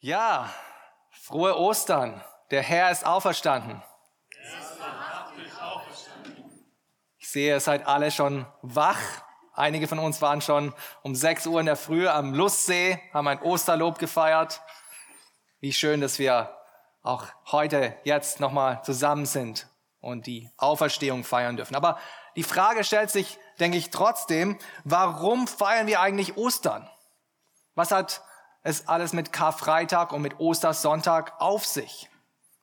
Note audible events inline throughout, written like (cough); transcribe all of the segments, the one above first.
Ja, frohe Ostern. Der Herr ist auferstanden. Ich sehe, ihr seid alle schon wach. Einige von uns waren schon um 6 Uhr in der Früh am Lustsee, haben ein Osterlob gefeiert. Wie schön, dass wir auch heute jetzt nochmal zusammen sind und die Auferstehung feiern dürfen. Aber die Frage stellt sich, denke ich, trotzdem, warum feiern wir eigentlich Ostern? Was hat es alles mit Karfreitag und mit Ostersonntag auf sich.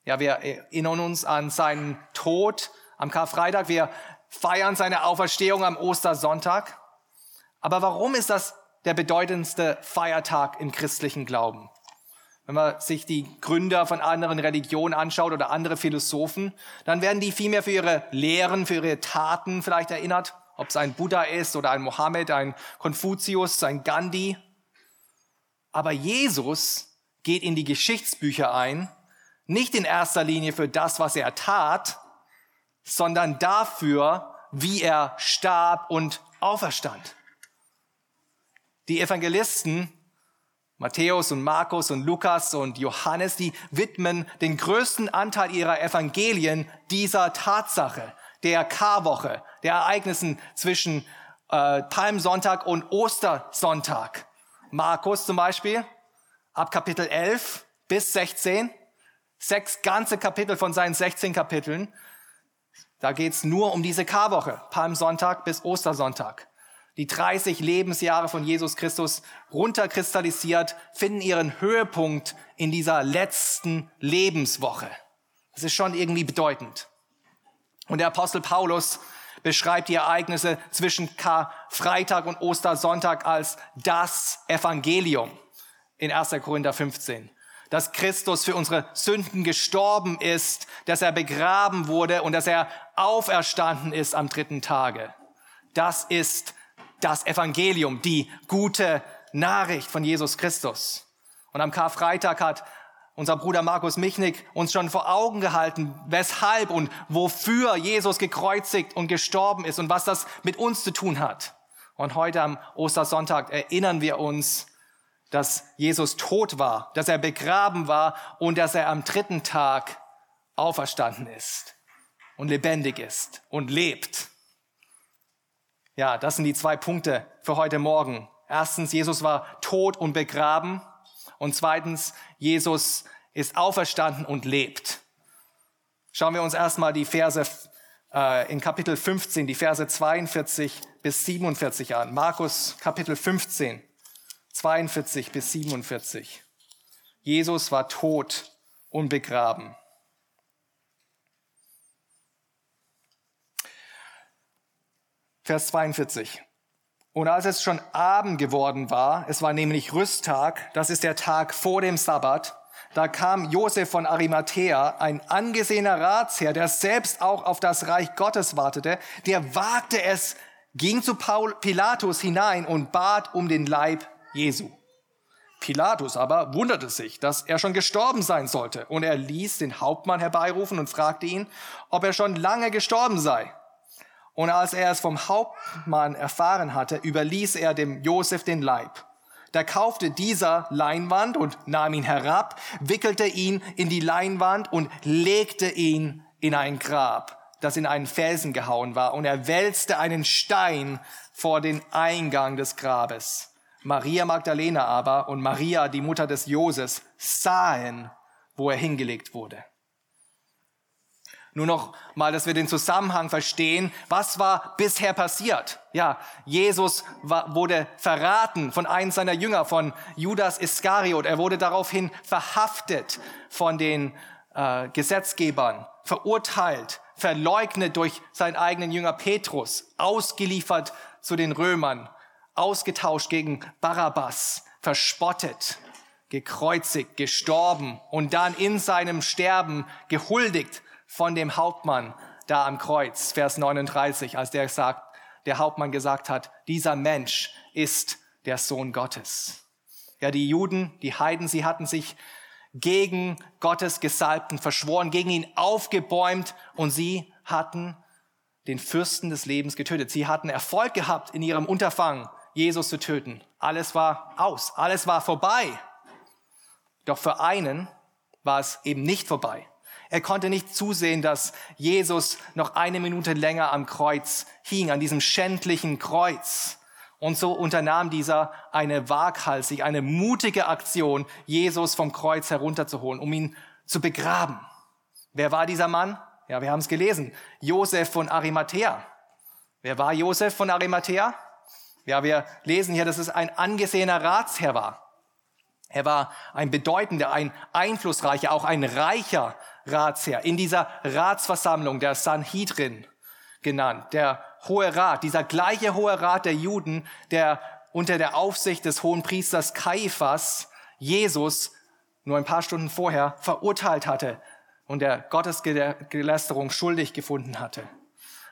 Ja, wir erinnern uns an seinen Tod am Karfreitag. Wir feiern seine Auferstehung am Ostersonntag. Aber warum ist das der bedeutendste Feiertag im christlichen Glauben? Wenn man sich die Gründer von anderen Religionen anschaut oder andere Philosophen, dann werden die vielmehr für ihre Lehren, für ihre Taten vielleicht erinnert. Ob es ein Buddha ist oder ein Mohammed, ein Konfuzius, ein Gandhi. Aber Jesus geht in die Geschichtsbücher ein, nicht in erster Linie für das, was er tat, sondern dafür, wie er starb und auferstand. Die Evangelisten, Matthäus und Markus und Lukas und Johannes, die widmen den größten Anteil ihrer Evangelien dieser Tatsache, der Karwoche, der Ereignissen zwischen äh, Palmsonntag und Ostersonntag. Markus zum Beispiel, ab Kapitel 11 bis 16, sechs ganze Kapitel von seinen 16 Kapiteln. Da geht's nur um diese Karwoche, Palmsonntag bis Ostersonntag. Die 30 Lebensjahre von Jesus Christus runterkristallisiert, finden ihren Höhepunkt in dieser letzten Lebenswoche. Das ist schon irgendwie bedeutend. Und der Apostel Paulus beschreibt die Ereignisse zwischen Karfreitag und Ostersonntag als das Evangelium in 1. Korinther 15. Dass Christus für unsere Sünden gestorben ist, dass er begraben wurde und dass er auferstanden ist am dritten Tage. Das ist das Evangelium, die gute Nachricht von Jesus Christus. Und am Karfreitag hat unser Bruder Markus Michnik uns schon vor Augen gehalten, weshalb und wofür Jesus gekreuzigt und gestorben ist und was das mit uns zu tun hat. Und heute am Ostersonntag erinnern wir uns, dass Jesus tot war, dass er begraben war und dass er am dritten Tag auferstanden ist und lebendig ist und lebt. Ja, das sind die zwei Punkte für heute Morgen. Erstens, Jesus war tot und begraben. Und zweitens, Jesus ist auferstanden und lebt. Schauen wir uns erstmal die Verse äh, in Kapitel 15, die Verse 42 bis 47 an. Markus Kapitel 15, 42 bis 47. Jesus war tot und begraben. Vers 42. Und als es schon Abend geworden war, es war nämlich Rüsttag, das ist der Tag vor dem Sabbat, da kam Josef von Arimathea, ein angesehener Ratsherr, der selbst auch auf das Reich Gottes wartete, der wagte es, ging zu Paul, Pilatus hinein und bat um den Leib Jesu. Pilatus aber wunderte sich, dass er schon gestorben sein sollte, und er ließ den Hauptmann herbeirufen und fragte ihn, ob er schon lange gestorben sei. Und als er es vom Hauptmann erfahren hatte, überließ er dem Josef den Leib. Da kaufte dieser Leinwand und nahm ihn herab, wickelte ihn in die Leinwand und legte ihn in ein Grab, das in einen Felsen gehauen war. Und er wälzte einen Stein vor den Eingang des Grabes. Maria Magdalena aber und Maria, die Mutter des Joses, sahen, wo er hingelegt wurde. Nur noch mal, dass wir den Zusammenhang verstehen. Was war bisher passiert? Ja, Jesus war, wurde verraten von einem seiner Jünger, von Judas Iskariot. Er wurde daraufhin verhaftet von den äh, Gesetzgebern, verurteilt, verleugnet durch seinen eigenen Jünger Petrus, ausgeliefert zu den Römern, ausgetauscht gegen Barabbas, verspottet, gekreuzigt, gestorben und dann in seinem Sterben gehuldigt von dem Hauptmann da am Kreuz, Vers 39, als der sagt, der Hauptmann gesagt hat, dieser Mensch ist der Sohn Gottes. Ja, die Juden, die Heiden, sie hatten sich gegen Gottes Gesalbten verschworen, gegen ihn aufgebäumt und sie hatten den Fürsten des Lebens getötet. Sie hatten Erfolg gehabt in ihrem Unterfangen, Jesus zu töten. Alles war aus, alles war vorbei. Doch für einen war es eben nicht vorbei. Er konnte nicht zusehen, dass Jesus noch eine Minute länger am Kreuz hing, an diesem schändlichen Kreuz. Und so unternahm dieser eine waghalsig, eine mutige Aktion, Jesus vom Kreuz herunterzuholen, um ihn zu begraben. Wer war dieser Mann? Ja, wir haben es gelesen. Josef von Arimathea. Wer war Josef von Arimathea? Ja, wir lesen hier, dass es ein angesehener Ratsherr war. Er war ein bedeutender, ein einflussreicher, auch ein reicher Ratsherr in dieser Ratsversammlung der Sanhedrin genannt, der Hohe Rat, dieser gleiche Hohe Rat der Juden, der unter der Aufsicht des hohen Priesters Kaiphas Jesus nur ein paar Stunden vorher verurteilt hatte und der Gottesgelästerung schuldig gefunden hatte.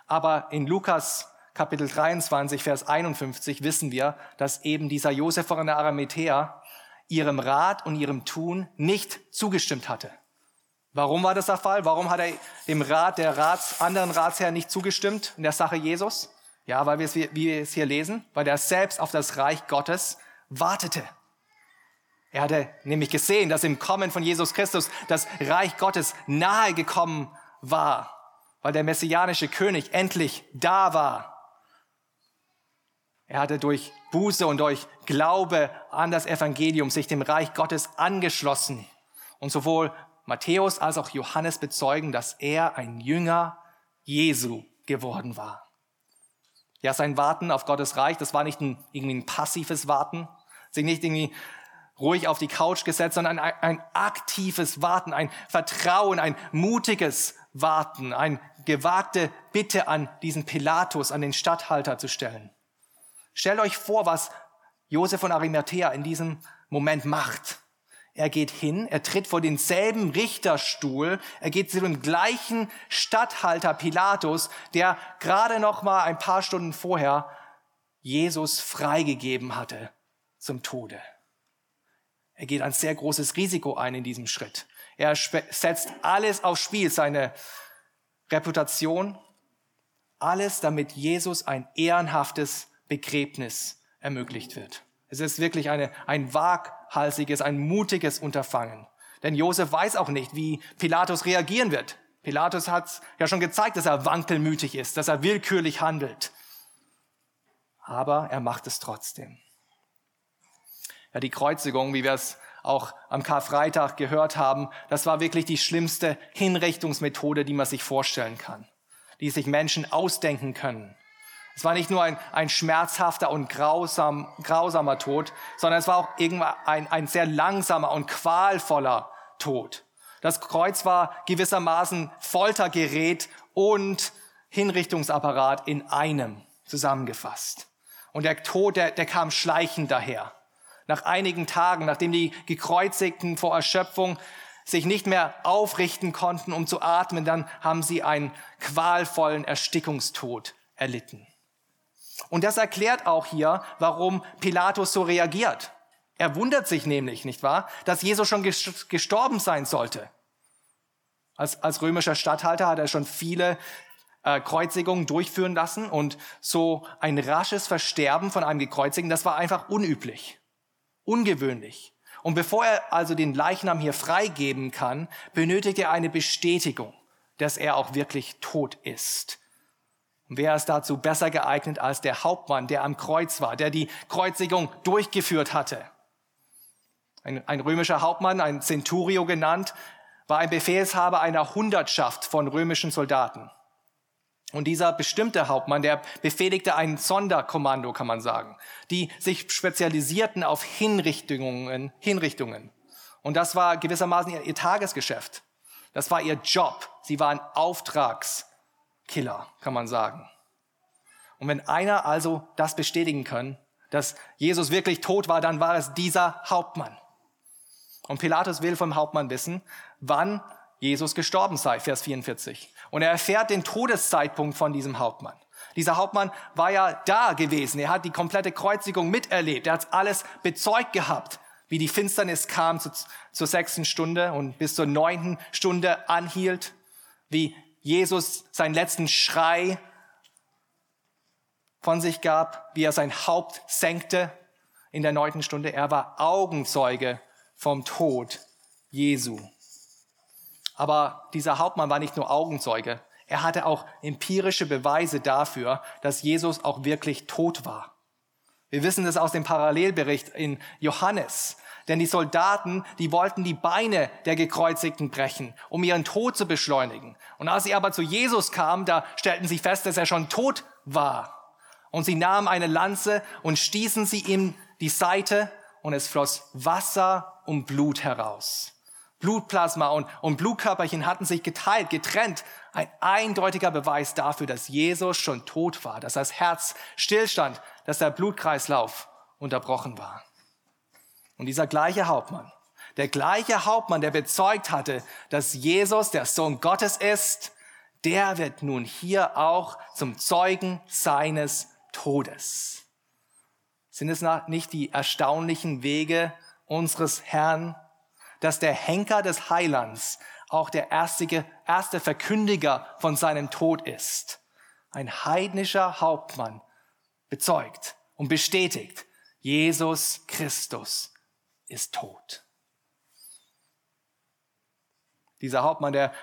Aber in Lukas Kapitel 23, Vers 51 wissen wir, dass eben dieser Josef von der Arimathea ihrem Rat und ihrem Tun nicht zugestimmt hatte. Warum war das der Fall? Warum hat er dem Rat der Rats, anderen Ratsherren nicht zugestimmt in der Sache Jesus? Ja, weil wir es, wie wir es hier lesen, weil er selbst auf das Reich Gottes wartete. Er hatte nämlich gesehen, dass im Kommen von Jesus Christus das Reich Gottes nahe gekommen war, weil der messianische König endlich da war. Er hatte durch Buße und durch Glaube an das Evangelium sich dem Reich Gottes angeschlossen. Und sowohl Matthäus als auch Johannes bezeugen, dass er ein Jünger Jesu geworden war. Ja, sein Warten auf Gottes Reich, das war nicht ein, irgendwie ein passives Warten, sich nicht irgendwie ruhig auf die Couch gesetzt, sondern ein, ein aktives Warten, ein Vertrauen, ein mutiges Warten, ein gewagte Bitte an diesen Pilatus, an den Statthalter zu stellen. Stellt euch vor, was Josef von Arimathea in diesem Moment macht. Er geht hin, er tritt vor denselben Richterstuhl, er geht zu dem gleichen Statthalter Pilatus, der gerade noch mal ein paar Stunden vorher Jesus freigegeben hatte zum Tode. Er geht ein sehr großes Risiko ein in diesem Schritt. Er setzt alles aufs Spiel, seine Reputation, alles, damit Jesus ein ehrenhaftes Begräbnis ermöglicht wird. Es ist wirklich eine, ein waghalsiges, ein mutiges Unterfangen. Denn Josef weiß auch nicht, wie Pilatus reagieren wird. Pilatus hat ja schon gezeigt, dass er wankelmütig ist, dass er willkürlich handelt. Aber er macht es trotzdem. Ja, die Kreuzigung, wie wir es auch am Karfreitag gehört haben, das war wirklich die schlimmste Hinrichtungsmethode, die man sich vorstellen kann, die sich Menschen ausdenken können. Es war nicht nur ein, ein schmerzhafter und grausam, grausamer Tod, sondern es war auch irgendwann ein, ein sehr langsamer und qualvoller Tod. Das Kreuz war gewissermaßen Foltergerät und Hinrichtungsapparat in einem zusammengefasst. Und der Tod, der, der kam schleichend daher. Nach einigen Tagen, nachdem die Gekreuzigten vor Erschöpfung sich nicht mehr aufrichten konnten, um zu atmen, dann haben sie einen qualvollen Erstickungstod erlitten. Und das erklärt auch hier, warum Pilatus so reagiert. Er wundert sich nämlich, nicht wahr, dass Jesus schon gestorben sein sollte. Als, als römischer Statthalter hat er schon viele äh, Kreuzigungen durchführen lassen und so ein rasches Versterben von einem Gekreuzigten, das war einfach unüblich, ungewöhnlich. Und bevor er also den Leichnam hier freigeben kann, benötigt er eine Bestätigung, dass er auch wirklich tot ist. Und wer ist dazu besser geeignet als der Hauptmann, der am Kreuz war, der die Kreuzigung durchgeführt hatte? Ein, ein römischer Hauptmann, ein Centurio genannt, war ein Befehlshaber einer Hundertschaft von römischen Soldaten. Und dieser bestimmte Hauptmann, der befehligte ein Sonderkommando, kann man sagen, die sich spezialisierten auf Hinrichtungen, Hinrichtungen. Und das war gewissermaßen ihr, ihr Tagesgeschäft. Das war ihr Job. Sie waren Auftrags Killer, kann man sagen. Und wenn einer also das bestätigen kann, dass Jesus wirklich tot war, dann war es dieser Hauptmann. Und Pilatus will vom Hauptmann wissen, wann Jesus gestorben sei, Vers 44. Und er erfährt den Todeszeitpunkt von diesem Hauptmann. Dieser Hauptmann war ja da gewesen. Er hat die komplette Kreuzigung miterlebt. Er hat alles bezeugt gehabt, wie die Finsternis kam zu, zur sechsten Stunde und bis zur neunten Stunde anhielt, wie Jesus seinen letzten Schrei von sich gab, wie er sein Haupt senkte in der neunten Stunde. Er war Augenzeuge vom Tod Jesu. Aber dieser Hauptmann war nicht nur Augenzeuge, er hatte auch empirische Beweise dafür, dass Jesus auch wirklich tot war. Wir wissen das aus dem Parallelbericht in Johannes. Denn die Soldaten, die wollten die Beine der Gekreuzigten brechen, um ihren Tod zu beschleunigen. Und als sie aber zu Jesus kamen, da stellten sie fest, dass er schon tot war. Und sie nahmen eine Lanze und stießen sie ihm die Seite und es floss Wasser und Blut heraus. Blutplasma und, und Blutkörperchen hatten sich geteilt, getrennt. Ein eindeutiger Beweis dafür, dass Jesus schon tot war, dass das Herz stillstand, dass der Blutkreislauf unterbrochen war. Und dieser gleiche Hauptmann, der gleiche Hauptmann, der bezeugt hatte, dass Jesus der Sohn Gottes ist, der wird nun hier auch zum Zeugen seines Todes. Sind es nicht die erstaunlichen Wege unseres Herrn, dass der Henker des Heilands auch der erste, erste Verkündiger von seinem Tod ist. Ein heidnischer Hauptmann bezeugt und bestätigt, Jesus Christus ist tot. Dieser Hauptmann, der,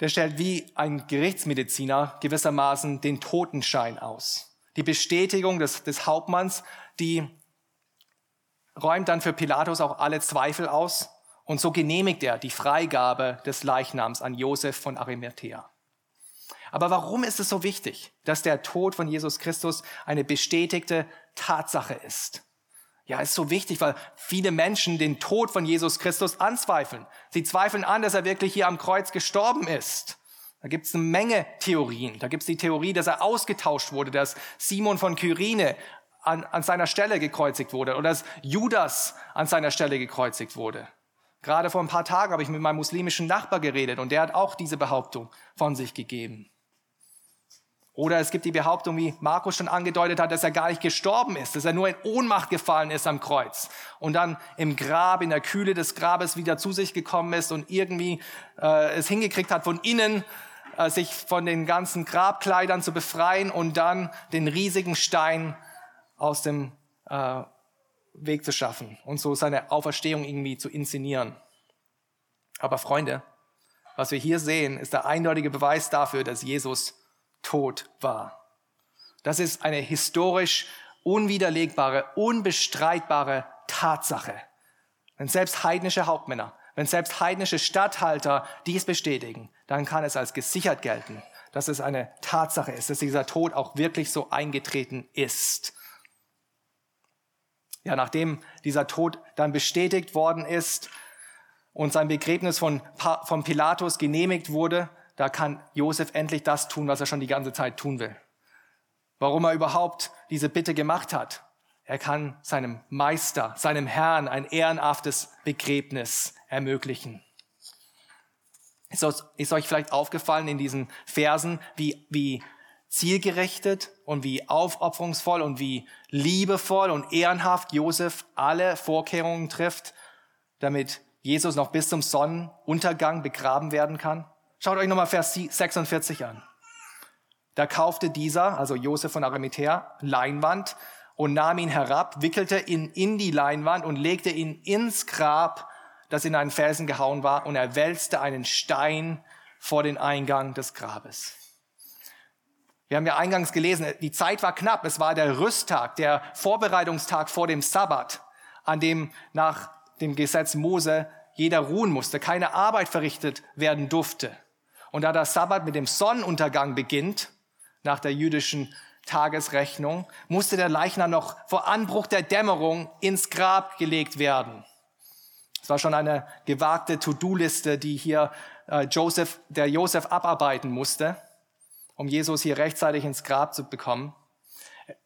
der stellt wie ein Gerichtsmediziner gewissermaßen den Totenschein aus. Die Bestätigung des, des Hauptmanns, die räumt dann für Pilatus auch alle Zweifel aus und so genehmigt er die Freigabe des Leichnams an Josef von Arimathea. Aber warum ist es so wichtig, dass der Tod von Jesus Christus eine bestätigte Tatsache ist? Ja, ist so wichtig, weil viele Menschen den Tod von Jesus Christus anzweifeln. Sie zweifeln an, dass er wirklich hier am Kreuz gestorben ist. Da gibt es eine Menge Theorien. Da gibt es die Theorie, dass er ausgetauscht wurde, dass Simon von Kyrene an, an seiner Stelle gekreuzigt wurde oder dass Judas an seiner Stelle gekreuzigt wurde. Gerade vor ein paar Tagen habe ich mit meinem muslimischen Nachbar geredet und der hat auch diese Behauptung von sich gegeben. Oder es gibt die Behauptung, wie Markus schon angedeutet hat, dass er gar nicht gestorben ist, dass er nur in Ohnmacht gefallen ist am Kreuz und dann im Grab, in der Kühle des Grabes wieder zu sich gekommen ist und irgendwie äh, es hingekriegt hat, von innen äh, sich von den ganzen Grabkleidern zu befreien und dann den riesigen Stein aus dem äh, Weg zu schaffen und so seine Auferstehung irgendwie zu inszenieren. Aber Freunde, was wir hier sehen, ist der eindeutige Beweis dafür, dass Jesus tot war. Das ist eine historisch unwiderlegbare, unbestreitbare Tatsache. Wenn selbst heidnische Hauptmänner, wenn selbst heidnische Statthalter dies bestätigen, dann kann es als gesichert gelten, dass es eine Tatsache ist, dass dieser Tod auch wirklich so eingetreten ist. Ja, nachdem dieser Tod dann bestätigt worden ist und sein Begräbnis von, von Pilatus genehmigt wurde, da kann Josef endlich das tun, was er schon die ganze Zeit tun will. Warum er überhaupt diese Bitte gemacht hat. Er kann seinem Meister, seinem Herrn ein ehrenhaftes Begräbnis ermöglichen. Ist euch vielleicht aufgefallen in diesen Versen, wie, wie zielgerechtet und wie aufopferungsvoll und wie liebevoll und ehrenhaft Josef alle Vorkehrungen trifft, damit Jesus noch bis zum Sonnenuntergang begraben werden kann. Schaut euch nochmal Vers 46 an. Da kaufte dieser, also Josef von Arimathea, Leinwand und nahm ihn herab, wickelte ihn in die Leinwand und legte ihn ins Grab, das in einen Felsen gehauen war, und er wälzte einen Stein vor den Eingang des Grabes. Wir haben ja eingangs gelesen, die Zeit war knapp. Es war der Rüsttag, der Vorbereitungstag vor dem Sabbat, an dem nach dem Gesetz Mose jeder ruhen musste, keine Arbeit verrichtet werden durfte. Und da der Sabbat mit dem Sonnenuntergang beginnt, nach der jüdischen Tagesrechnung, musste der Leichnam noch vor Anbruch der Dämmerung ins Grab gelegt werden. Es war schon eine gewagte To-Do-Liste, die hier äh, Joseph, der Josef abarbeiten musste um Jesus hier rechtzeitig ins Grab zu bekommen.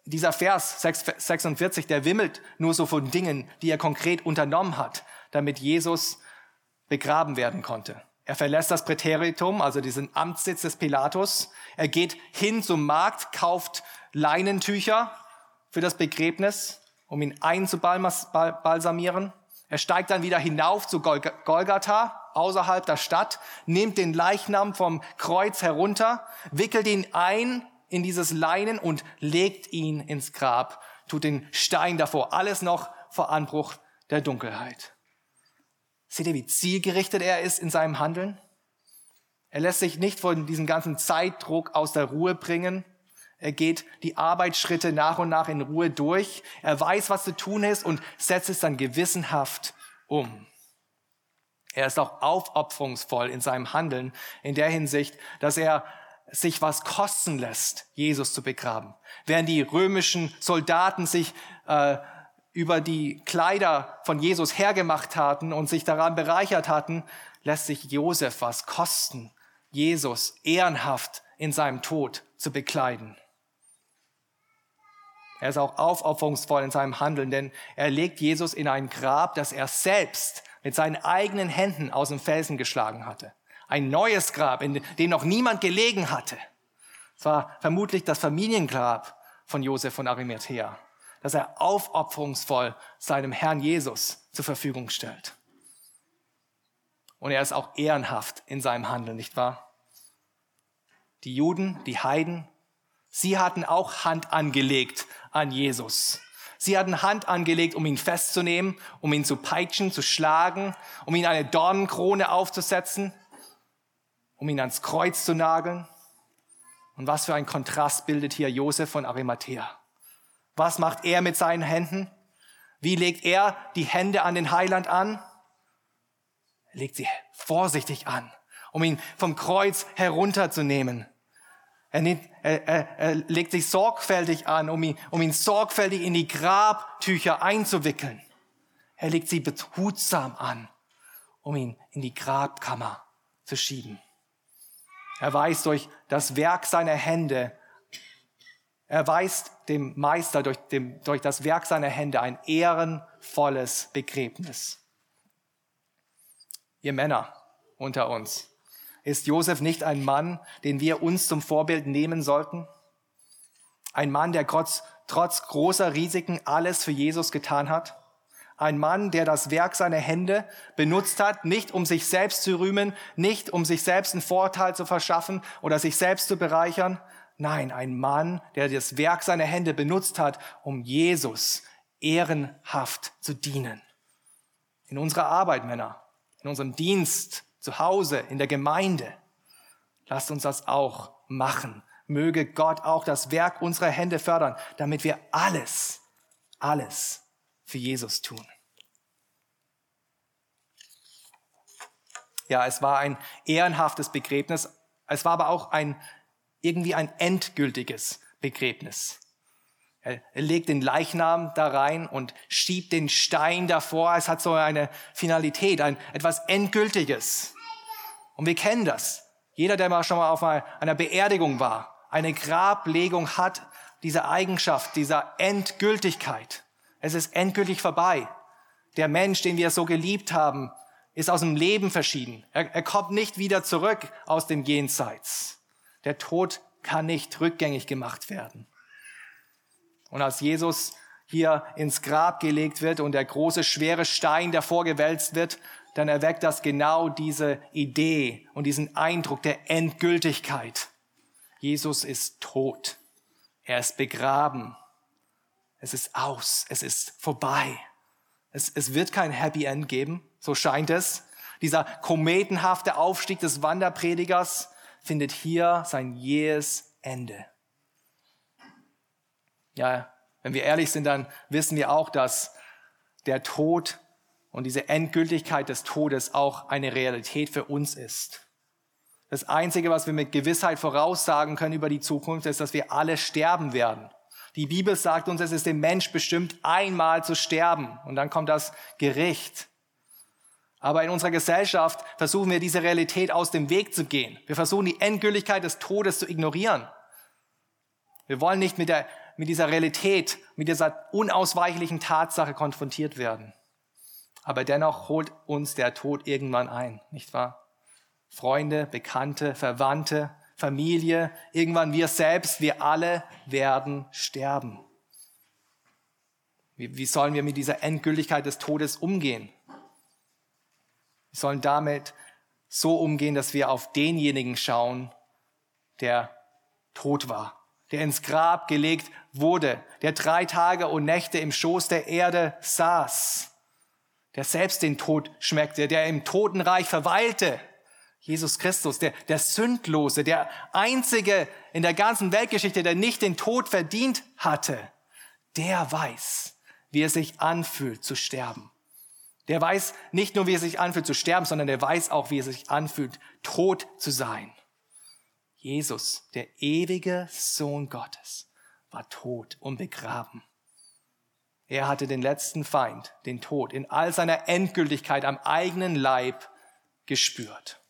Dieser Vers 46, der wimmelt nur so von Dingen, die er konkret unternommen hat, damit Jesus begraben werden konnte. Er verlässt das Präteritum, also diesen Amtssitz des Pilatus. Er geht hin zum Markt, kauft Leinentücher für das Begräbnis, um ihn einzubalsamieren. Er steigt dann wieder hinauf zu Golgatha, außerhalb der Stadt, nimmt den Leichnam vom Kreuz herunter, wickelt ihn ein in dieses Leinen und legt ihn ins Grab, tut den Stein davor, alles noch vor Anbruch der Dunkelheit. Seht ihr, wie zielgerichtet er ist in seinem Handeln? Er lässt sich nicht von diesem ganzen Zeitdruck aus der Ruhe bringen. Er geht die Arbeitsschritte nach und nach in Ruhe durch. Er weiß, was zu tun ist und setzt es dann gewissenhaft um. Er ist auch aufopferungsvoll in seinem Handeln in der Hinsicht, dass er sich was kosten lässt, Jesus zu begraben. Während die römischen Soldaten sich äh, über die Kleider von Jesus hergemacht hatten und sich daran bereichert hatten, lässt sich Josef was kosten, Jesus ehrenhaft in seinem Tod zu bekleiden. Er ist auch aufopferungsvoll in seinem Handeln, denn er legt Jesus in ein Grab, das er selbst mit seinen eigenen Händen aus dem Felsen geschlagen hatte. Ein neues Grab, in dem noch niemand gelegen hatte. Es war vermutlich das Familiengrab von Josef von Arimathea, das er aufopferungsvoll seinem Herrn Jesus zur Verfügung stellt. Und er ist auch ehrenhaft in seinem Handeln, nicht wahr? Die Juden, die Heiden, sie hatten auch Hand angelegt an Jesus. Sie hatten Hand angelegt, um ihn festzunehmen, um ihn zu peitschen, zu schlagen, um ihn eine Dornenkrone aufzusetzen, um ihn ans Kreuz zu nageln. Und was für ein Kontrast bildet hier Josef von Arimathea. Was macht er mit seinen Händen? Wie legt er die Hände an den Heiland an? Er legt sie vorsichtig an, um ihn vom Kreuz herunterzunehmen. Er, nimmt, er, er, er legt sich sorgfältig an, um ihn, um ihn sorgfältig in die Grabtücher einzuwickeln. Er legt sie behutsam an, um ihn in die Grabkammer zu schieben. Er weist durch das Werk seiner Hände, er weist dem Meister durch, dem, durch das Werk seiner Hände ein ehrenvolles Begräbnis. Ihr Männer unter uns, ist Josef nicht ein Mann, den wir uns zum Vorbild nehmen sollten? Ein Mann, der trotz, trotz großer Risiken alles für Jesus getan hat? Ein Mann, der das Werk seiner Hände benutzt hat, nicht um sich selbst zu rühmen, nicht um sich selbst einen Vorteil zu verschaffen oder sich selbst zu bereichern. Nein, ein Mann, der das Werk seiner Hände benutzt hat, um Jesus ehrenhaft zu dienen. In unserer Arbeit, Männer, in unserem Dienst, zu Hause, in der Gemeinde. Lasst uns das auch machen. Möge Gott auch das Werk unserer Hände fördern, damit wir alles, alles für Jesus tun. Ja, es war ein ehrenhaftes Begräbnis. Es war aber auch ein, irgendwie ein endgültiges Begräbnis. Er legt den Leichnam da rein und schiebt den Stein davor. Es hat so eine Finalität, ein etwas Endgültiges. Und wir kennen das. Jeder, der mal schon mal auf einer Beerdigung war, eine Grablegung hat diese Eigenschaft, dieser Endgültigkeit. Es ist endgültig vorbei. Der Mensch, den wir so geliebt haben, ist aus dem Leben verschieden. Er, er kommt nicht wieder zurück aus dem Jenseits. Der Tod kann nicht rückgängig gemacht werden. Und als Jesus hier ins Grab gelegt wird und der große, schwere Stein davor gewälzt wird, dann erweckt das genau diese Idee und diesen Eindruck der Endgültigkeit. Jesus ist tot. Er ist begraben. Es ist aus. Es ist vorbei. Es, es wird kein Happy End geben. So scheint es. Dieser kometenhafte Aufstieg des Wanderpredigers findet hier sein jähes Ende. Ja, wenn wir ehrlich sind, dann wissen wir auch, dass der Tod und diese Endgültigkeit des Todes auch eine Realität für uns ist. Das Einzige, was wir mit Gewissheit voraussagen können über die Zukunft, ist, dass wir alle sterben werden. Die Bibel sagt uns, es ist dem Mensch bestimmt, einmal zu sterben. Und dann kommt das Gericht. Aber in unserer Gesellschaft versuchen wir, diese Realität aus dem Weg zu gehen. Wir versuchen, die Endgültigkeit des Todes zu ignorieren. Wir wollen nicht mit der mit dieser Realität, mit dieser unausweichlichen Tatsache konfrontiert werden. Aber dennoch holt uns der Tod irgendwann ein, nicht wahr? Freunde, Bekannte, Verwandte, Familie, irgendwann wir selbst, wir alle werden sterben. Wie, wie sollen wir mit dieser Endgültigkeit des Todes umgehen? Wir sollen damit so umgehen, dass wir auf denjenigen schauen, der tot war, der ins Grab gelegt wurde, der drei Tage und Nächte im Schoß der Erde saß, der selbst den Tod schmeckte, der im Totenreich verweilte. Jesus Christus, der, der Sündlose, der Einzige in der ganzen Weltgeschichte, der nicht den Tod verdient hatte, der weiß, wie es sich anfühlt zu sterben. Der weiß nicht nur, wie es sich anfühlt zu sterben, sondern der weiß auch, wie es sich anfühlt, tot zu sein. Jesus, der ewige Sohn Gottes, war tot und begraben. Er hatte den letzten Feind, den Tod, in all seiner Endgültigkeit am eigenen Leib gespürt.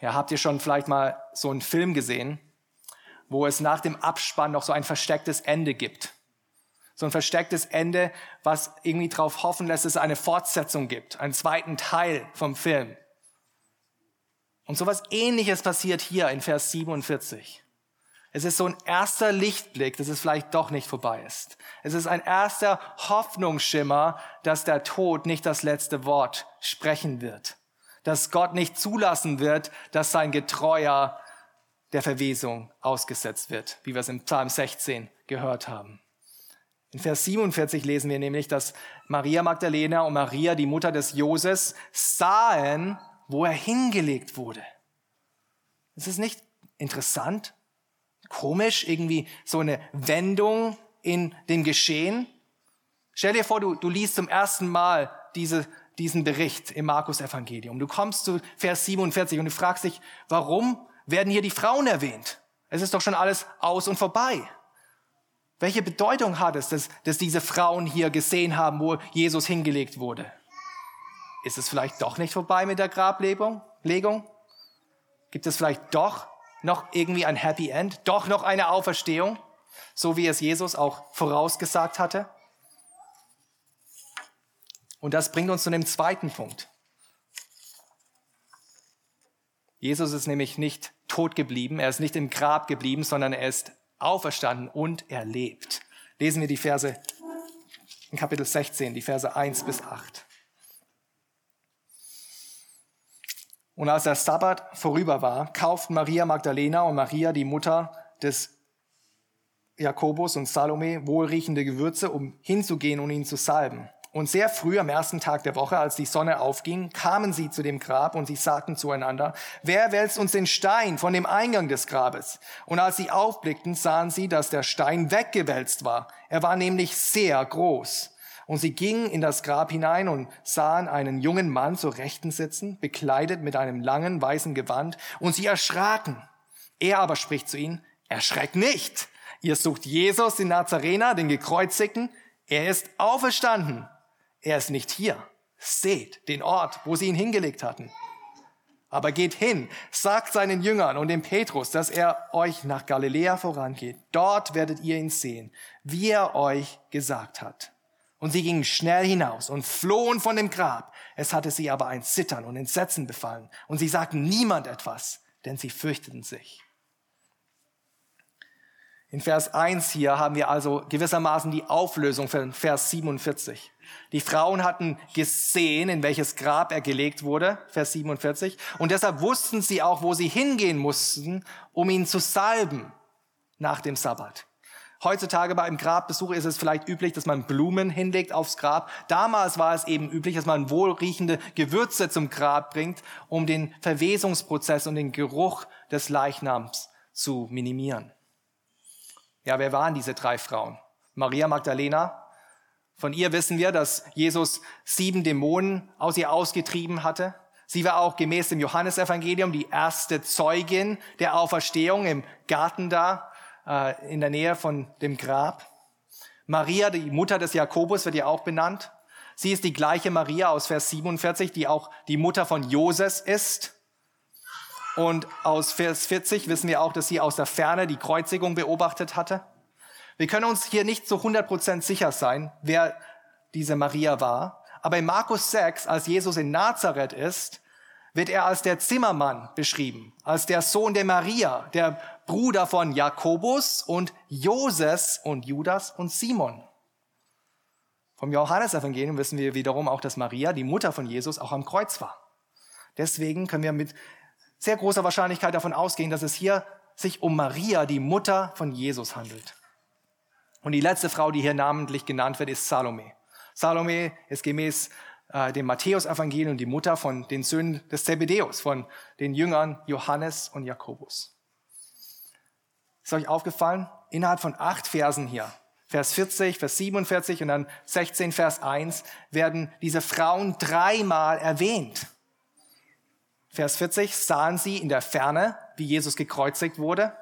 Ja, habt ihr schon vielleicht mal so einen Film gesehen, wo es nach dem Abspann noch so ein verstecktes Ende gibt? So ein verstecktes Ende, was irgendwie darauf hoffen lässt, dass es eine Fortsetzung gibt, einen zweiten Teil vom Film. Und so was ähnliches passiert hier in Vers 47. Es ist so ein erster Lichtblick, dass es vielleicht doch nicht vorbei ist. Es ist ein erster Hoffnungsschimmer, dass der Tod nicht das letzte Wort sprechen wird. Dass Gott nicht zulassen wird, dass sein Getreuer der Verwesung ausgesetzt wird, wie wir es im Psalm 16 gehört haben. In Vers 47 lesen wir nämlich, dass Maria Magdalena und Maria, die Mutter des Joses, sahen, wo er hingelegt wurde. Ist es nicht interessant? Komisch, irgendwie so eine Wendung in dem Geschehen? Stell dir vor, du, du liest zum ersten Mal diese, diesen Bericht im Markus-Evangelium. Du kommst zu Vers 47 und du fragst dich, warum werden hier die Frauen erwähnt? Es ist doch schon alles aus und vorbei. Welche Bedeutung hat es, dass, dass diese Frauen hier gesehen haben, wo Jesus hingelegt wurde? Ist es vielleicht doch nicht vorbei mit der Grablegung? Gibt es vielleicht doch noch irgendwie ein Happy End? Doch noch eine Auferstehung? So wie es Jesus auch vorausgesagt hatte? Und das bringt uns zu dem zweiten Punkt. Jesus ist nämlich nicht tot geblieben, er ist nicht im Grab geblieben, sondern er ist auferstanden und er lebt. Lesen wir die Verse in Kapitel 16, die Verse 1 bis 8. Und als der Sabbat vorüber war, kauften Maria Magdalena und Maria, die Mutter des Jakobus und Salome, wohlriechende Gewürze, um hinzugehen und ihn zu salben. Und sehr früh am ersten Tag der Woche, als die Sonne aufging, kamen sie zu dem Grab und sie sagten zueinander, wer wälzt uns den Stein von dem Eingang des Grabes? Und als sie aufblickten, sahen sie, dass der Stein weggewälzt war. Er war nämlich sehr groß. Und sie gingen in das Grab hinein und sahen einen jungen Mann zur Rechten sitzen, bekleidet mit einem langen weißen Gewand, und sie erschraken. Er aber spricht zu ihnen, erschreckt nicht. Ihr sucht Jesus, den Nazarener, den Gekreuzigten. Er ist auferstanden. Er ist nicht hier. Seht den Ort, wo sie ihn hingelegt hatten. Aber geht hin, sagt seinen Jüngern und dem Petrus, dass er euch nach Galiläa vorangeht. Dort werdet ihr ihn sehen, wie er euch gesagt hat. Und sie gingen schnell hinaus und flohen von dem Grab. Es hatte sie aber ein Zittern und Entsetzen befallen. Und sie sagten niemand etwas, denn sie fürchteten sich. In Vers 1 hier haben wir also gewissermaßen die Auflösung von Vers 47. Die Frauen hatten gesehen, in welches Grab er gelegt wurde, Vers 47. Und deshalb wussten sie auch, wo sie hingehen mussten, um ihn zu salben nach dem Sabbat. Heutzutage bei einem Grabbesuch ist es vielleicht üblich, dass man Blumen hinlegt aufs Grab. Damals war es eben üblich, dass man wohlriechende Gewürze zum Grab bringt, um den Verwesungsprozess und den Geruch des Leichnams zu minimieren. Ja, wer waren diese drei Frauen? Maria Magdalena. Von ihr wissen wir, dass Jesus sieben Dämonen aus ihr ausgetrieben hatte. Sie war auch gemäß dem Johannesevangelium die erste Zeugin der Auferstehung im Garten da äh, in der Nähe von dem Grab. Maria, die Mutter des Jakobus, wird ja auch benannt. Sie ist die gleiche Maria aus Vers 47, die auch die Mutter von Joses ist. Und aus Vers 40 wissen wir auch, dass sie aus der Ferne die Kreuzigung beobachtet hatte. Wir können uns hier nicht zu 100% sicher sein, wer diese Maria war. Aber in Markus 6, als Jesus in Nazareth ist, wird er als der Zimmermann beschrieben, als der Sohn der Maria, der Bruder von Jakobus und Joses und Judas und Simon. Vom Johannesevangelium wissen wir wiederum auch, dass Maria, die Mutter von Jesus, auch am Kreuz war. Deswegen können wir mit sehr großer Wahrscheinlichkeit davon ausgehen, dass es hier sich um Maria, die Mutter von Jesus handelt. Und die letzte Frau, die hier namentlich genannt wird, ist Salome. Salome ist gemäß äh, dem Matthäus-Evangelium die Mutter von den Söhnen des Zebedeus, von den Jüngern Johannes und Jakobus. Ist euch aufgefallen? Innerhalb von acht Versen hier, Vers 40, Vers 47 und dann 16, Vers 1, werden diese Frauen dreimal erwähnt. Vers 40 sahen sie in der Ferne, wie Jesus gekreuzigt wurde.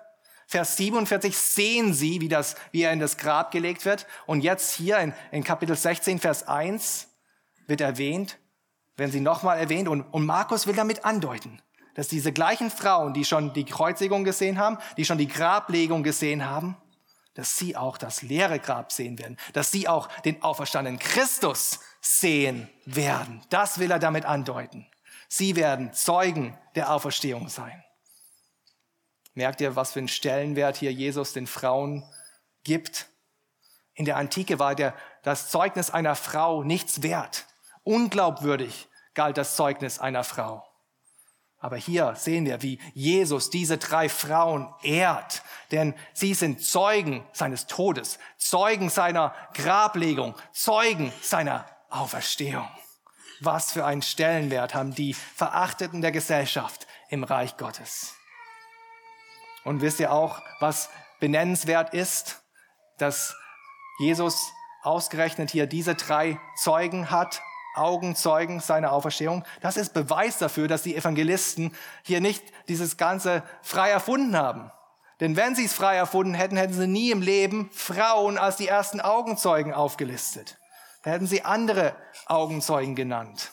Vers 47 sehen sie, wie, das, wie er in das Grab gelegt wird. Und jetzt hier in, in Kapitel 16, Vers 1 wird erwähnt, werden sie nochmal erwähnt. Und, und Markus will damit andeuten, dass diese gleichen Frauen, die schon die Kreuzigung gesehen haben, die schon die Grablegung gesehen haben, dass sie auch das leere Grab sehen werden, dass sie auch den auferstandenen Christus sehen werden. Das will er damit andeuten. Sie werden Zeugen der Auferstehung sein. Merkt ihr, was für einen Stellenwert hier Jesus den Frauen gibt? In der Antike war der, das Zeugnis einer Frau nichts wert. Unglaubwürdig galt das Zeugnis einer Frau. Aber hier sehen wir, wie Jesus diese drei Frauen ehrt, denn sie sind Zeugen seines Todes, Zeugen seiner Grablegung, Zeugen seiner Auferstehung. Was für einen Stellenwert haben die Verachteten der Gesellschaft im Reich Gottes. Und wisst ihr auch, was benennenswert ist, dass Jesus ausgerechnet hier diese drei Zeugen hat Augenzeugen seiner Auferstehung. Das ist Beweis dafür, dass die Evangelisten hier nicht dieses Ganze frei erfunden haben. Denn wenn sie es frei erfunden hätten, hätten sie nie im Leben Frauen als die ersten Augenzeugen aufgelistet. Hätten sie andere Augenzeugen genannt.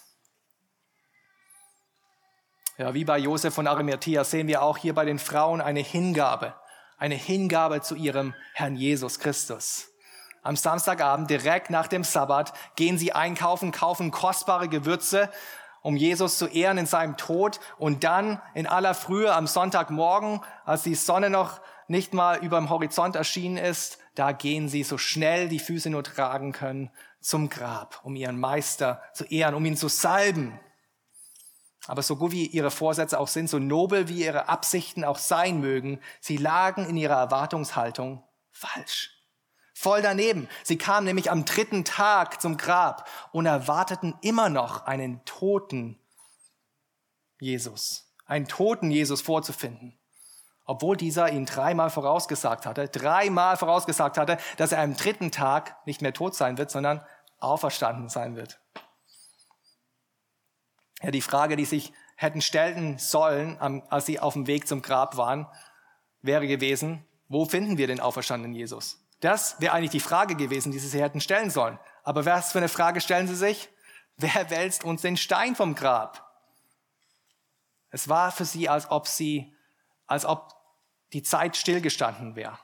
Ja, wie bei Josef von Arimathea sehen wir auch hier bei den Frauen eine Hingabe, eine Hingabe zu ihrem Herrn Jesus Christus. Am Samstagabend, direkt nach dem Sabbat, gehen sie einkaufen, kaufen kostbare Gewürze, um Jesus zu ehren in seinem Tod. Und dann in aller Frühe am Sonntagmorgen, als die Sonne noch nicht mal über dem Horizont erschienen ist, da gehen sie so schnell die Füße nur tragen können zum Grab, um ihren Meister zu ehren, um ihn zu salben. Aber so gut wie ihre Vorsätze auch sind, so nobel wie ihre Absichten auch sein mögen, sie lagen in ihrer Erwartungshaltung falsch voll daneben. Sie kamen nämlich am dritten Tag zum Grab und erwarteten immer noch einen toten Jesus, einen toten Jesus vorzufinden. Obwohl dieser ihn dreimal vorausgesagt hatte, dreimal vorausgesagt hatte, dass er am dritten Tag nicht mehr tot sein wird, sondern auferstanden sein wird. Ja, die Frage, die sich hätten stellen sollen, als sie auf dem Weg zum Grab waren, wäre gewesen, wo finden wir den auferstandenen Jesus? Das wäre eigentlich die Frage gewesen, die sie hätten stellen sollen. Aber was für eine Frage stellen sie sich? Wer wälzt uns den Stein vom Grab? Es war für sie, als ob sie, als ob die Zeit stillgestanden wäre.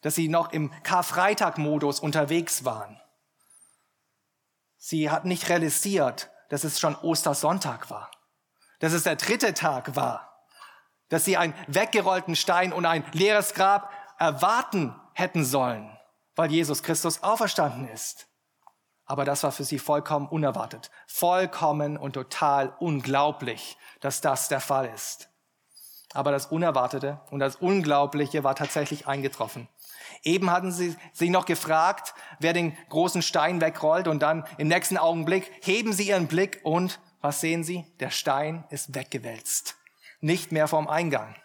Dass sie noch im Karfreitag-Modus unterwegs waren. Sie hatten nicht realisiert, dass es schon Ostersonntag war. Dass es der dritte Tag war. Dass sie einen weggerollten Stein und ein leeres Grab erwarten hätten sollen weil Jesus Christus auferstanden ist. Aber das war für sie vollkommen unerwartet, vollkommen und total unglaublich, dass das der Fall ist. Aber das Unerwartete und das Unglaubliche war tatsächlich eingetroffen. Eben hatten sie sich noch gefragt, wer den großen Stein wegrollt und dann im nächsten Augenblick heben sie ihren Blick und was sehen sie? Der Stein ist weggewälzt. Nicht mehr vom Eingang.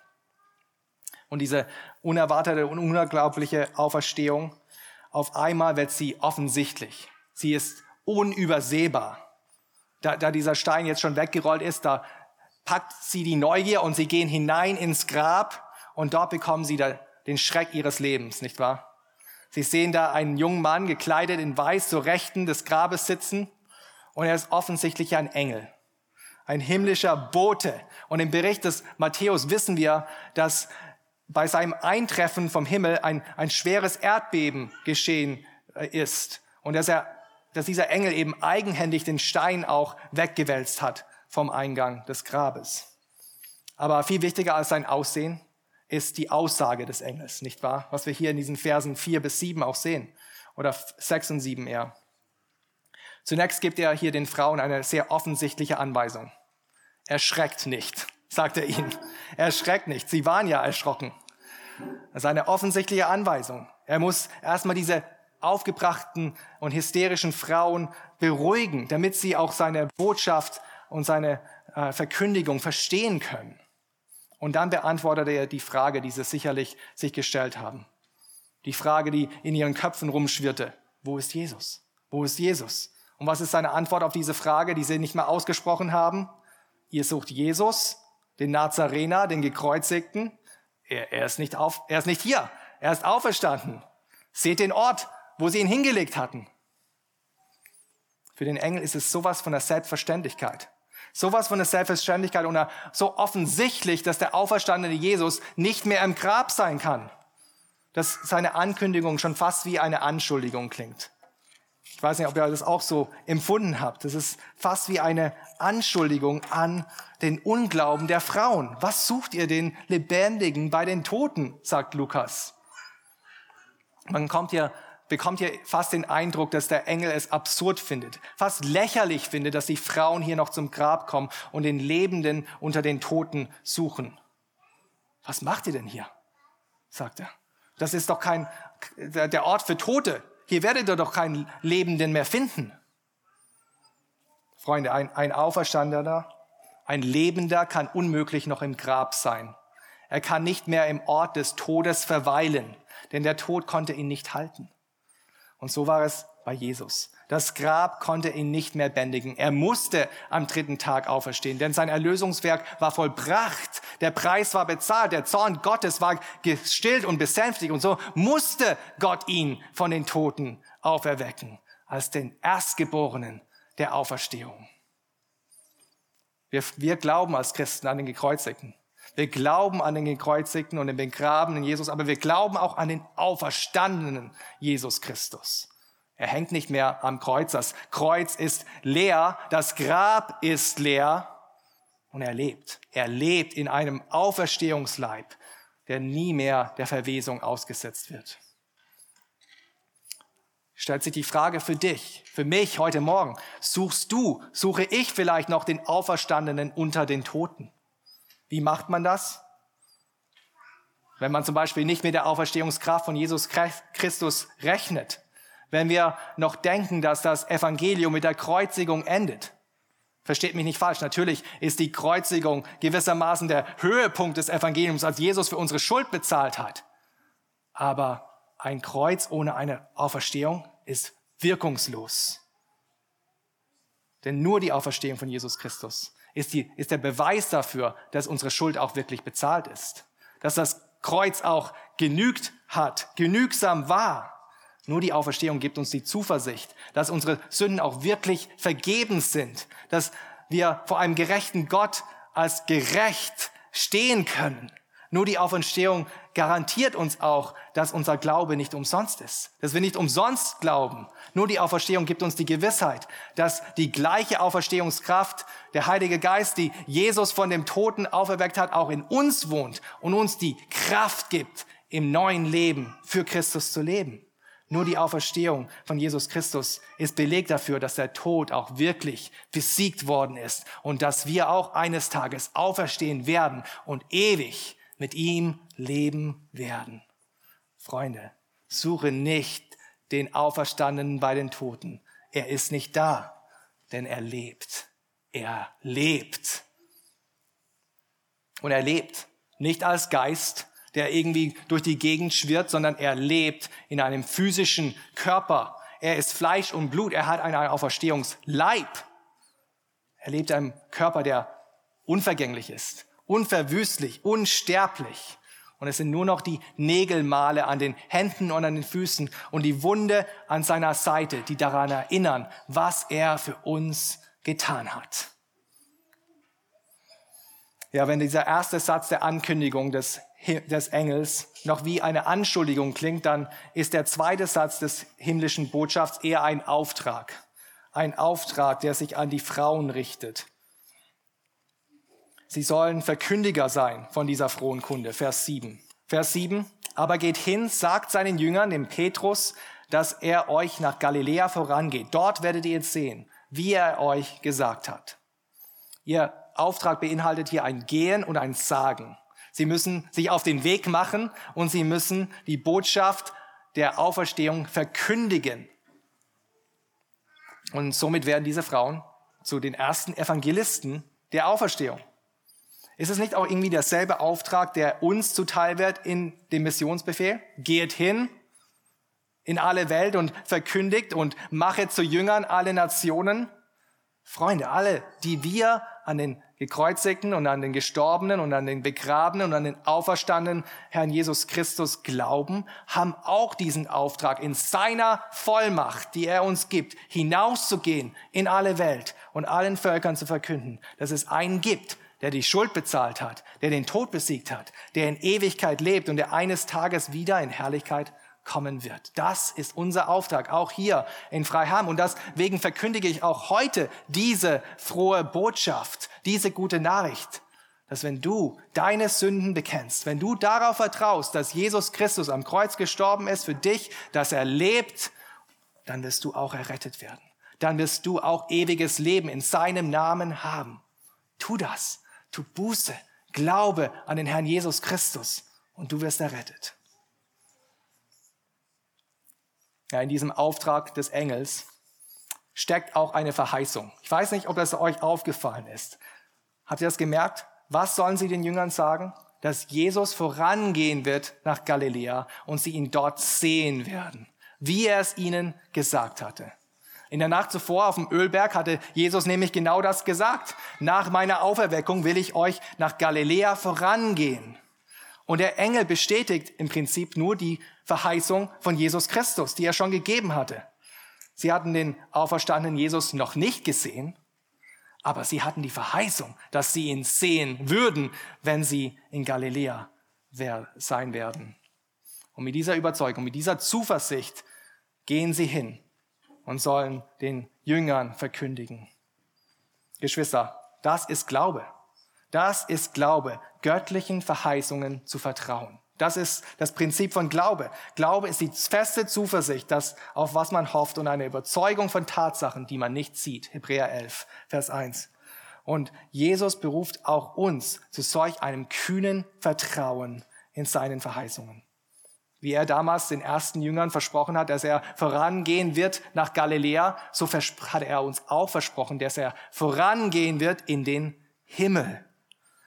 Und diese unerwartete und unglaubliche Auferstehung auf einmal wird sie offensichtlich. Sie ist unübersehbar. Da, da dieser Stein jetzt schon weggerollt ist, da packt sie die Neugier und sie gehen hinein ins Grab und dort bekommen sie da den Schreck ihres Lebens, nicht wahr? Sie sehen da einen jungen Mann gekleidet in Weiß zur Rechten des Grabes sitzen und er ist offensichtlich ein Engel, ein himmlischer Bote. Und im Bericht des Matthäus wissen wir, dass bei seinem Eintreffen vom Himmel ein, ein schweres Erdbeben geschehen äh, ist und dass er, dass dieser Engel eben eigenhändig den Stein auch weggewälzt hat vom Eingang des Grabes. Aber viel wichtiger als sein Aussehen ist die Aussage des Engels, nicht wahr? Was wir hier in diesen Versen vier bis sieben auch sehen. Oder sechs und sieben eher. Zunächst gibt er hier den Frauen eine sehr offensichtliche Anweisung. Erschreckt nicht (laughs) sagt er ihnen. Erschreckt nicht. Sie waren ja erschrocken. Das ist eine offensichtliche Anweisung. Er muss erstmal diese aufgebrachten und hysterischen Frauen beruhigen, damit sie auch seine Botschaft und seine äh, Verkündigung verstehen können. Und dann beantwortet er die Frage, die sie sicherlich sich gestellt haben. Die Frage, die in ihren Köpfen rumschwirrte. Wo ist Jesus? Wo ist Jesus? Und was ist seine Antwort auf diese Frage, die sie nicht mehr ausgesprochen haben? Ihr sucht Jesus, den Nazarener, den Gekreuzigten. Er, er, ist nicht auf, er ist nicht hier. Er ist auferstanden. Seht den Ort, wo sie ihn hingelegt hatten. Für den Engel ist es sowas von der Selbstverständlichkeit. Sowas von der Selbstverständlichkeit und so offensichtlich, dass der auferstandene Jesus nicht mehr im Grab sein kann. Dass seine Ankündigung schon fast wie eine Anschuldigung klingt. Ich weiß nicht, ob ihr das auch so empfunden habt. Das ist fast wie eine Anschuldigung an den Unglauben der Frauen. Was sucht ihr den Lebendigen bei den Toten, sagt Lukas. Man kommt hier bekommt ihr fast den Eindruck, dass der Engel es absurd findet, fast lächerlich findet, dass die Frauen hier noch zum Grab kommen und den Lebenden unter den Toten suchen. Was macht ihr denn hier? sagt er. Das ist doch kein, der Ort für Tote. Hier werdet ihr doch keinen Lebenden mehr finden. Freunde, ein, ein Auferstandener, ein Lebender kann unmöglich noch im Grab sein. Er kann nicht mehr im Ort des Todes verweilen, denn der Tod konnte ihn nicht halten. Und so war es bei Jesus. Das Grab konnte ihn nicht mehr bändigen. Er musste am dritten Tag auferstehen, denn sein Erlösungswerk war vollbracht. Der Preis war bezahlt. Der Zorn Gottes war gestillt und besänftigt. Und so musste Gott ihn von den Toten auferwecken als den Erstgeborenen der Auferstehung. Wir, wir glauben als Christen an den Gekreuzigten. Wir glauben an den gekreuzigten und den begrabenen Jesus, aber wir glauben auch an den auferstandenen Jesus Christus. Er hängt nicht mehr am Kreuz. Das Kreuz ist leer, das Grab ist leer und er lebt. Er lebt in einem Auferstehungsleib, der nie mehr der Verwesung ausgesetzt wird. Stellt sich die Frage für dich, für mich heute Morgen. Suchst du, suche ich vielleicht noch den Auferstandenen unter den Toten? Wie macht man das? Wenn man zum Beispiel nicht mit der Auferstehungskraft von Jesus Christus rechnet. Wenn wir noch denken, dass das Evangelium mit der Kreuzigung endet. Versteht mich nicht falsch. Natürlich ist die Kreuzigung gewissermaßen der Höhepunkt des Evangeliums, als Jesus für unsere Schuld bezahlt hat. Aber ein Kreuz ohne eine Auferstehung ist wirkungslos. Denn nur die Auferstehung von Jesus Christus ist, die, ist der Beweis dafür, dass unsere Schuld auch wirklich bezahlt ist. Dass das Kreuz auch genügt hat, genügsam war. Nur die Auferstehung gibt uns die Zuversicht, dass unsere Sünden auch wirklich vergeben sind, dass wir vor einem gerechten Gott als gerecht stehen können. Nur die Auferstehung garantiert uns auch, dass unser Glaube nicht umsonst ist, dass wir nicht umsonst glauben. Nur die Auferstehung gibt uns die Gewissheit, dass die gleiche Auferstehungskraft, der Heilige Geist, die Jesus von dem Toten auferweckt hat, auch in uns wohnt und uns die Kraft gibt, im neuen Leben für Christus zu leben. Nur die Auferstehung von Jesus Christus ist Beleg dafür, dass der Tod auch wirklich besiegt worden ist und dass wir auch eines Tages auferstehen werden und ewig mit ihm leben werden. Freunde, suche nicht den Auferstandenen bei den Toten. Er ist nicht da, denn er lebt. Er lebt. Und er lebt nicht als Geist, der irgendwie durch die Gegend schwirrt, sondern er lebt in einem physischen Körper. Er ist Fleisch und Blut. Er hat einen Auferstehungsleib. Er lebt in einem Körper, der unvergänglich ist unverwüstlich, unsterblich. Und es sind nur noch die Nägelmale an den Händen und an den Füßen und die Wunde an seiner Seite, die daran erinnern, was er für uns getan hat. Ja, wenn dieser erste Satz der Ankündigung des, des Engels noch wie eine Anschuldigung klingt, dann ist der zweite Satz des himmlischen Botschafts eher ein Auftrag. Ein Auftrag, der sich an die Frauen richtet. Sie sollen Verkündiger sein von dieser frohen Kunde. Vers 7. Vers 7. Aber geht hin, sagt seinen Jüngern, dem Petrus, dass er euch nach Galiläa vorangeht. Dort werdet ihr es sehen, wie er euch gesagt hat. Ihr Auftrag beinhaltet hier ein Gehen und ein Sagen. Sie müssen sich auf den Weg machen und sie müssen die Botschaft der Auferstehung verkündigen. Und somit werden diese Frauen zu den ersten Evangelisten der Auferstehung. Ist es nicht auch irgendwie derselbe Auftrag, der uns zuteil wird in dem Missionsbefehl? Geht hin in alle Welt und verkündigt und mache zu Jüngern alle Nationen. Freunde, alle, die wir an den gekreuzigten und an den gestorbenen und an den begrabenen und an den auferstandenen Herrn Jesus Christus glauben, haben auch diesen Auftrag in seiner Vollmacht, die er uns gibt, hinauszugehen in alle Welt und allen Völkern zu verkünden, dass es einen gibt, der die Schuld bezahlt hat, der den Tod besiegt hat, der in Ewigkeit lebt und der eines Tages wieder in Herrlichkeit kommen wird. Das ist unser Auftrag, auch hier in Freiham. Und deswegen verkündige ich auch heute diese frohe Botschaft, diese gute Nachricht, dass wenn du deine Sünden bekennst, wenn du darauf vertraust, dass Jesus Christus am Kreuz gestorben ist für dich, dass er lebt, dann wirst du auch errettet werden. Dann wirst du auch ewiges Leben in seinem Namen haben. Tu das. Tu Buße. Glaube an den Herrn Jesus Christus und du wirst errettet. ja, in diesem Auftrag des Engels steckt auch eine Verheißung. Ich weiß nicht, ob das euch aufgefallen ist. Habt ihr das gemerkt? Was sollen sie den Jüngern sagen? Dass Jesus vorangehen wird nach Galiläa und sie ihn dort sehen werden, wie er es ihnen gesagt hatte. In der Nacht zuvor auf dem Ölberg hatte Jesus nämlich genau das gesagt. Nach meiner Auferweckung will ich euch nach Galiläa vorangehen. Und der Engel bestätigt im Prinzip nur die Verheißung von Jesus Christus, die er schon gegeben hatte. Sie hatten den auferstandenen Jesus noch nicht gesehen, aber sie hatten die Verheißung, dass sie ihn sehen würden, wenn sie in Galiläa sein werden. Und mit dieser Überzeugung, mit dieser Zuversicht gehen sie hin und sollen den Jüngern verkündigen. Geschwister, das ist Glaube. Das ist Glaube, göttlichen Verheißungen zu vertrauen. Das ist das Prinzip von Glaube. Glaube ist die feste Zuversicht, dass auf was man hofft und eine Überzeugung von Tatsachen, die man nicht sieht. Hebräer 11, Vers 1. Und Jesus beruft auch uns zu solch einem kühnen Vertrauen in seinen Verheißungen. Wie er damals den ersten Jüngern versprochen hat, dass er vorangehen wird nach Galiläa, so hat er uns auch versprochen, dass er vorangehen wird in den Himmel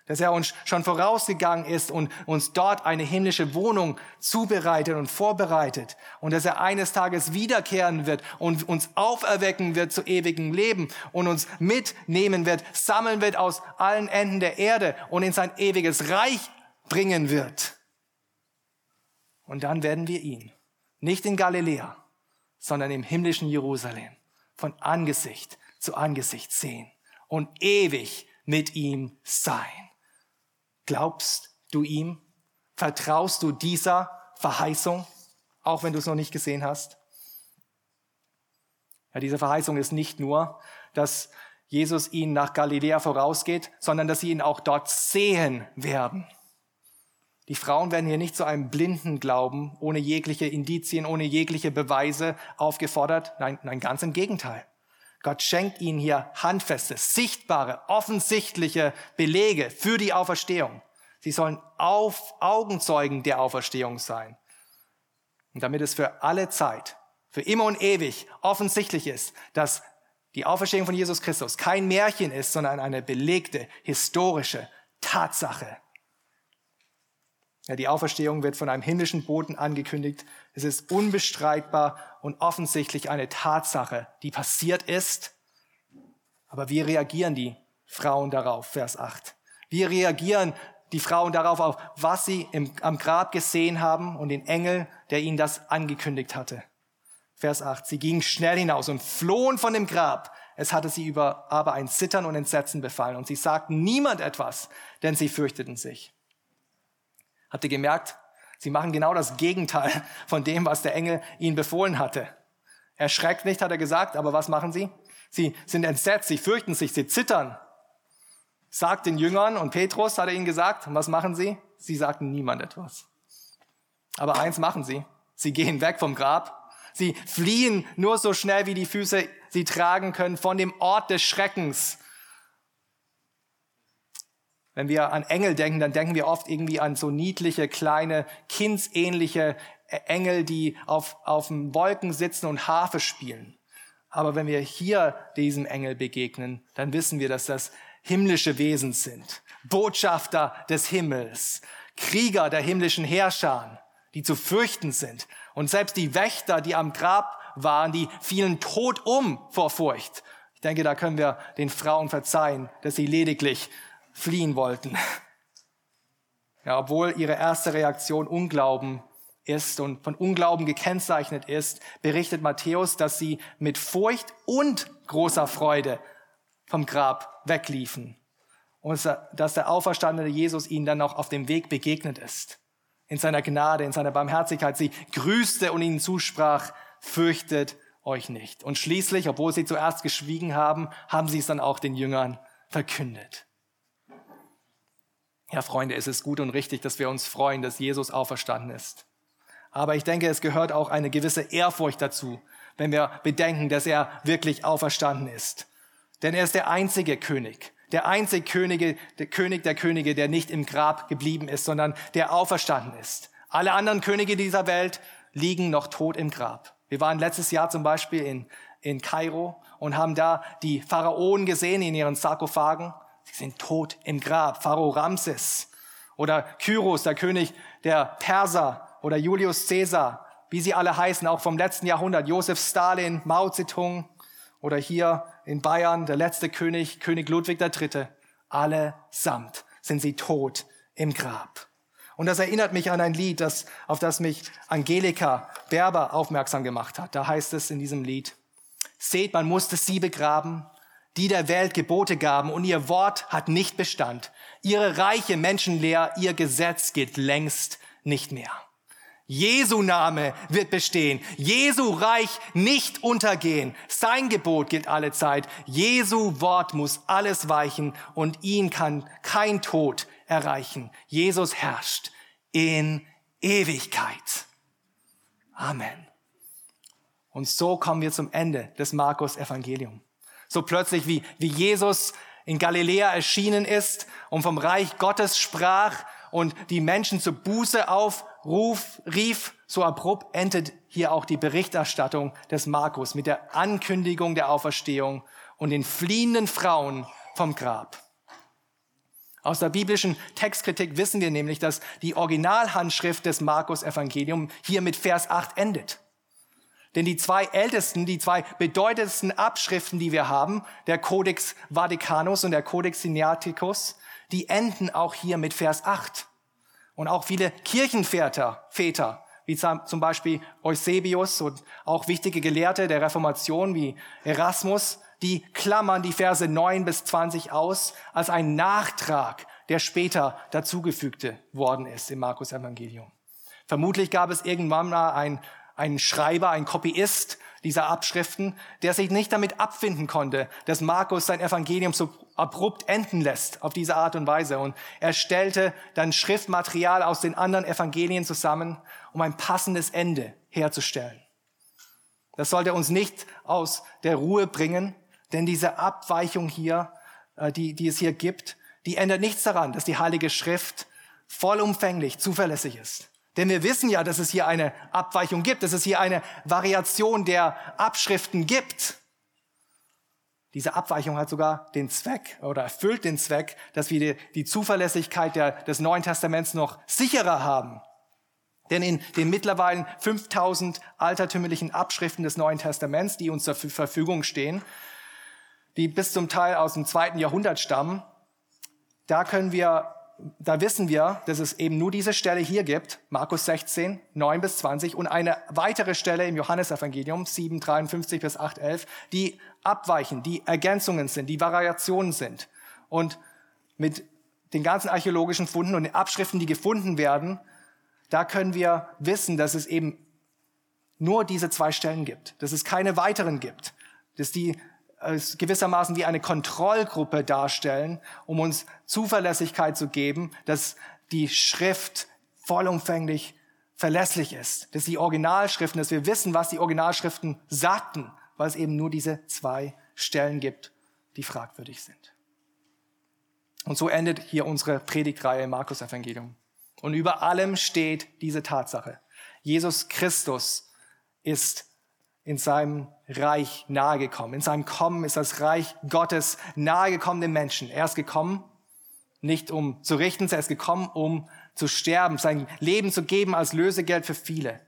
dass er uns schon vorausgegangen ist und uns dort eine himmlische Wohnung zubereitet und vorbereitet und dass er eines Tages wiederkehren wird und uns auferwecken wird zu ewigem Leben und uns mitnehmen wird, sammeln wird aus allen Enden der Erde und in sein ewiges Reich bringen wird. Und dann werden wir ihn nicht in Galiläa, sondern im himmlischen Jerusalem von Angesicht zu Angesicht sehen und ewig mit ihm sein. Glaubst du ihm? Vertraust du dieser Verheißung, auch wenn du es noch nicht gesehen hast? Ja, diese Verheißung ist nicht nur, dass Jesus ihnen nach Galiläa vorausgeht, sondern dass sie ihn auch dort sehen werden. Die Frauen werden hier nicht zu einem blinden Glauben, ohne jegliche Indizien, ohne jegliche Beweise aufgefordert. Nein, nein, ganz im Gegenteil. Gott schenkt ihnen hier handfeste, sichtbare, offensichtliche Belege für die Auferstehung. Sie sollen auf Augenzeugen der Auferstehung sein. Und damit es für alle Zeit, für immer und ewig offensichtlich ist, dass die Auferstehung von Jesus Christus kein Märchen ist, sondern eine belegte, historische Tatsache. Ja, die Auferstehung wird von einem himmlischen Boten angekündigt. Es ist unbestreitbar und offensichtlich eine Tatsache, die passiert ist. Aber wie reagieren die Frauen darauf? Vers 8. Wie reagieren die Frauen darauf auf, was sie im, am Grab gesehen haben und den Engel, der ihnen das angekündigt hatte? Vers 8. Sie gingen schnell hinaus und flohen von dem Grab. Es hatte sie über aber ein Zittern und Entsetzen befallen und sie sagten niemand etwas, denn sie fürchteten sich. Habt ihr gemerkt? Sie machen genau das Gegenteil (laughs) von dem, was der Engel ihnen befohlen hatte. Erschreckt nicht, hat er gesagt, aber was machen sie? Sie sind entsetzt, sie fürchten sich, sie zittern. Sagt den Jüngern und Petrus, hat er ihnen gesagt, und was machen sie? Sie sagten niemand etwas. Aber eins machen sie. Sie gehen weg vom Grab. Sie fliehen nur so schnell, wie die Füße sie tragen können von dem Ort des Schreckens. Wenn wir an Engel denken, dann denken wir oft irgendwie an so niedliche, kleine, kindsähnliche Engel, die auf, auf den Wolken sitzen und Harfe spielen. Aber wenn wir hier diesem Engel begegnen, dann wissen wir, dass das himmlische Wesen sind. Botschafter des Himmels. Krieger der himmlischen Herrscher, die zu fürchten sind. Und selbst die Wächter, die am Grab waren, die fielen tot um vor Furcht. Ich denke, da können wir den Frauen verzeihen, dass sie lediglich fliehen wollten. (laughs) Ja, obwohl ihre erste Reaktion Unglauben ist und von Unglauben gekennzeichnet ist, berichtet Matthäus, dass sie mit Furcht und großer Freude vom Grab wegliefen und dass der auferstandene Jesus ihnen dann noch auf dem Weg begegnet ist. In seiner Gnade, in seiner Barmherzigkeit. Sie grüßte und ihnen zusprach, fürchtet euch nicht. Und schließlich, obwohl sie zuerst geschwiegen haben, haben sie es dann auch den Jüngern verkündet. Ja, Freunde, es ist gut und richtig, dass wir uns freuen, dass Jesus auferstanden ist. Aber ich denke, es gehört auch eine gewisse Ehrfurcht dazu, wenn wir bedenken, dass er wirklich auferstanden ist. Denn er ist der einzige König, der einzige Könige, der König der Könige, der nicht im Grab geblieben ist, sondern der auferstanden ist. Alle anderen Könige dieser Welt liegen noch tot im Grab. Wir waren letztes Jahr zum Beispiel in, in Kairo und haben da die Pharaonen gesehen in ihren Sarkophagen. Sie sind tot im Grab. Pharao Ramses oder Kyros, der König der Perser oder Julius Caesar, wie sie alle heißen, auch vom letzten Jahrhundert, Josef Stalin, Mao Zedong oder hier in Bayern der letzte König, König Ludwig III. Allesamt sind sie tot im Grab. Und das erinnert mich an ein Lied, das, auf das mich Angelika Berber aufmerksam gemacht hat. Da heißt es in diesem Lied, Seht, man musste sie begraben, die der Welt Gebote gaben und ihr Wort hat nicht Bestand. Ihre reiche Menschenlehr, ihr Gesetz geht längst nicht mehr. Jesu Name wird bestehen. Jesu Reich nicht untergehen. Sein Gebot gilt alle Zeit. Jesu Wort muss alles weichen und ihn kann kein Tod erreichen. Jesus herrscht in Ewigkeit. Amen. Und so kommen wir zum Ende des Markus Evangelium. So plötzlich wie, wie Jesus in Galiläa erschienen ist und vom Reich Gottes sprach und die Menschen zur Buße aufruf, rief, so abrupt endet hier auch die Berichterstattung des Markus mit der Ankündigung der Auferstehung und den fliehenden Frauen vom Grab. Aus der biblischen Textkritik wissen wir nämlich, dass die Originalhandschrift des Markus Evangelium hier mit Vers 8 endet. Denn die zwei ältesten, die zwei bedeutendsten Abschriften, die wir haben, der Codex Vaticanus und der Codex Sinaiticus, die enden auch hier mit Vers 8. Und auch viele Kirchenväter, Väter, wie zum Beispiel Eusebius und auch wichtige Gelehrte der Reformation wie Erasmus, die klammern die Verse 9 bis 20 aus als ein Nachtrag, der später dazugefügte worden ist im Markus Evangelium. Vermutlich gab es irgendwann mal ein ein Schreiber, ein Copyist dieser Abschriften, der sich nicht damit abfinden konnte, dass Markus sein Evangelium so abrupt enden lässt auf diese Art und Weise. Und er stellte dann Schriftmaterial aus den anderen Evangelien zusammen, um ein passendes Ende herzustellen. Das sollte uns nicht aus der Ruhe bringen, denn diese Abweichung hier, äh, die, die es hier gibt, die ändert nichts daran, dass die Heilige Schrift vollumfänglich zuverlässig ist. Denn wir wissen ja, dass es hier eine Abweichung gibt, dass es hier eine Variation der Abschriften gibt. Diese Abweichung hat sogar den Zweck oder erfüllt den Zweck, dass wir die, die Zuverlässigkeit der, des Neuen Testaments noch sicherer haben. Denn in den mittlerweile 5000 altertümlichen Abschriften des Neuen Testaments, die uns zur Verfügung stehen, die bis zum Teil aus dem zweiten Jahrhundert stammen, da können wir da wissen wir, dass es eben nur diese Stelle hier gibt, Markus 16, 9 bis 20 und eine weitere Stelle im Johannesevangelium 7, 53 bis 8, 11, die abweichen, die Ergänzungen sind, die Variationen sind. Und mit den ganzen archäologischen Funden und den Abschriften, die gefunden werden, da können wir wissen, dass es eben nur diese zwei Stellen gibt, dass es keine weiteren gibt, dass die gewissermaßen wie eine Kontrollgruppe darstellen, um uns Zuverlässigkeit zu geben, dass die Schrift vollumfänglich verlässlich ist, dass die Originalschriften, dass wir wissen, was die Originalschriften sagten, weil es eben nur diese zwei Stellen gibt, die fragwürdig sind. Und so endet hier unsere Predigtreihe im Markus Evangelium. Und über allem steht diese Tatsache. Jesus Christus ist in seinem Reich nahegekommen. In seinem Kommen ist das Reich Gottes nahegekommen den Menschen. Er ist gekommen, nicht um zu richten, er ist gekommen, um zu sterben, sein Leben zu geben als Lösegeld für viele.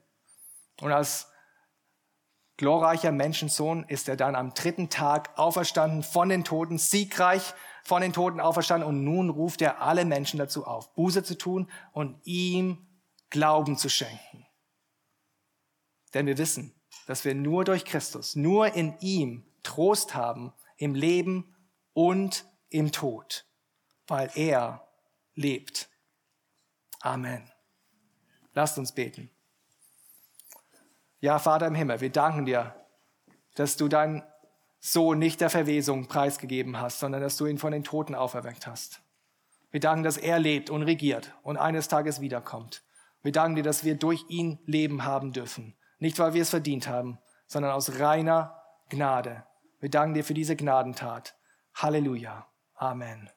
Und als glorreicher Menschensohn ist er dann am dritten Tag auferstanden von den Toten, siegreich von den Toten auferstanden und nun ruft er alle Menschen dazu auf, Buße zu tun und ihm Glauben zu schenken. Denn wir wissen, dass wir nur durch Christus, nur in ihm Trost haben im Leben und im Tod, weil er lebt. Amen. Lasst uns beten. Ja, Vater im Himmel, wir danken dir, dass du deinen Sohn nicht der Verwesung preisgegeben hast, sondern dass du ihn von den Toten auferweckt hast. Wir danken, dass er lebt und regiert und eines Tages wiederkommt. Wir danken dir, dass wir durch ihn Leben haben dürfen. Nicht, weil wir es verdient haben, sondern aus reiner Gnade. Wir danken dir für diese Gnadentat. Halleluja. Amen.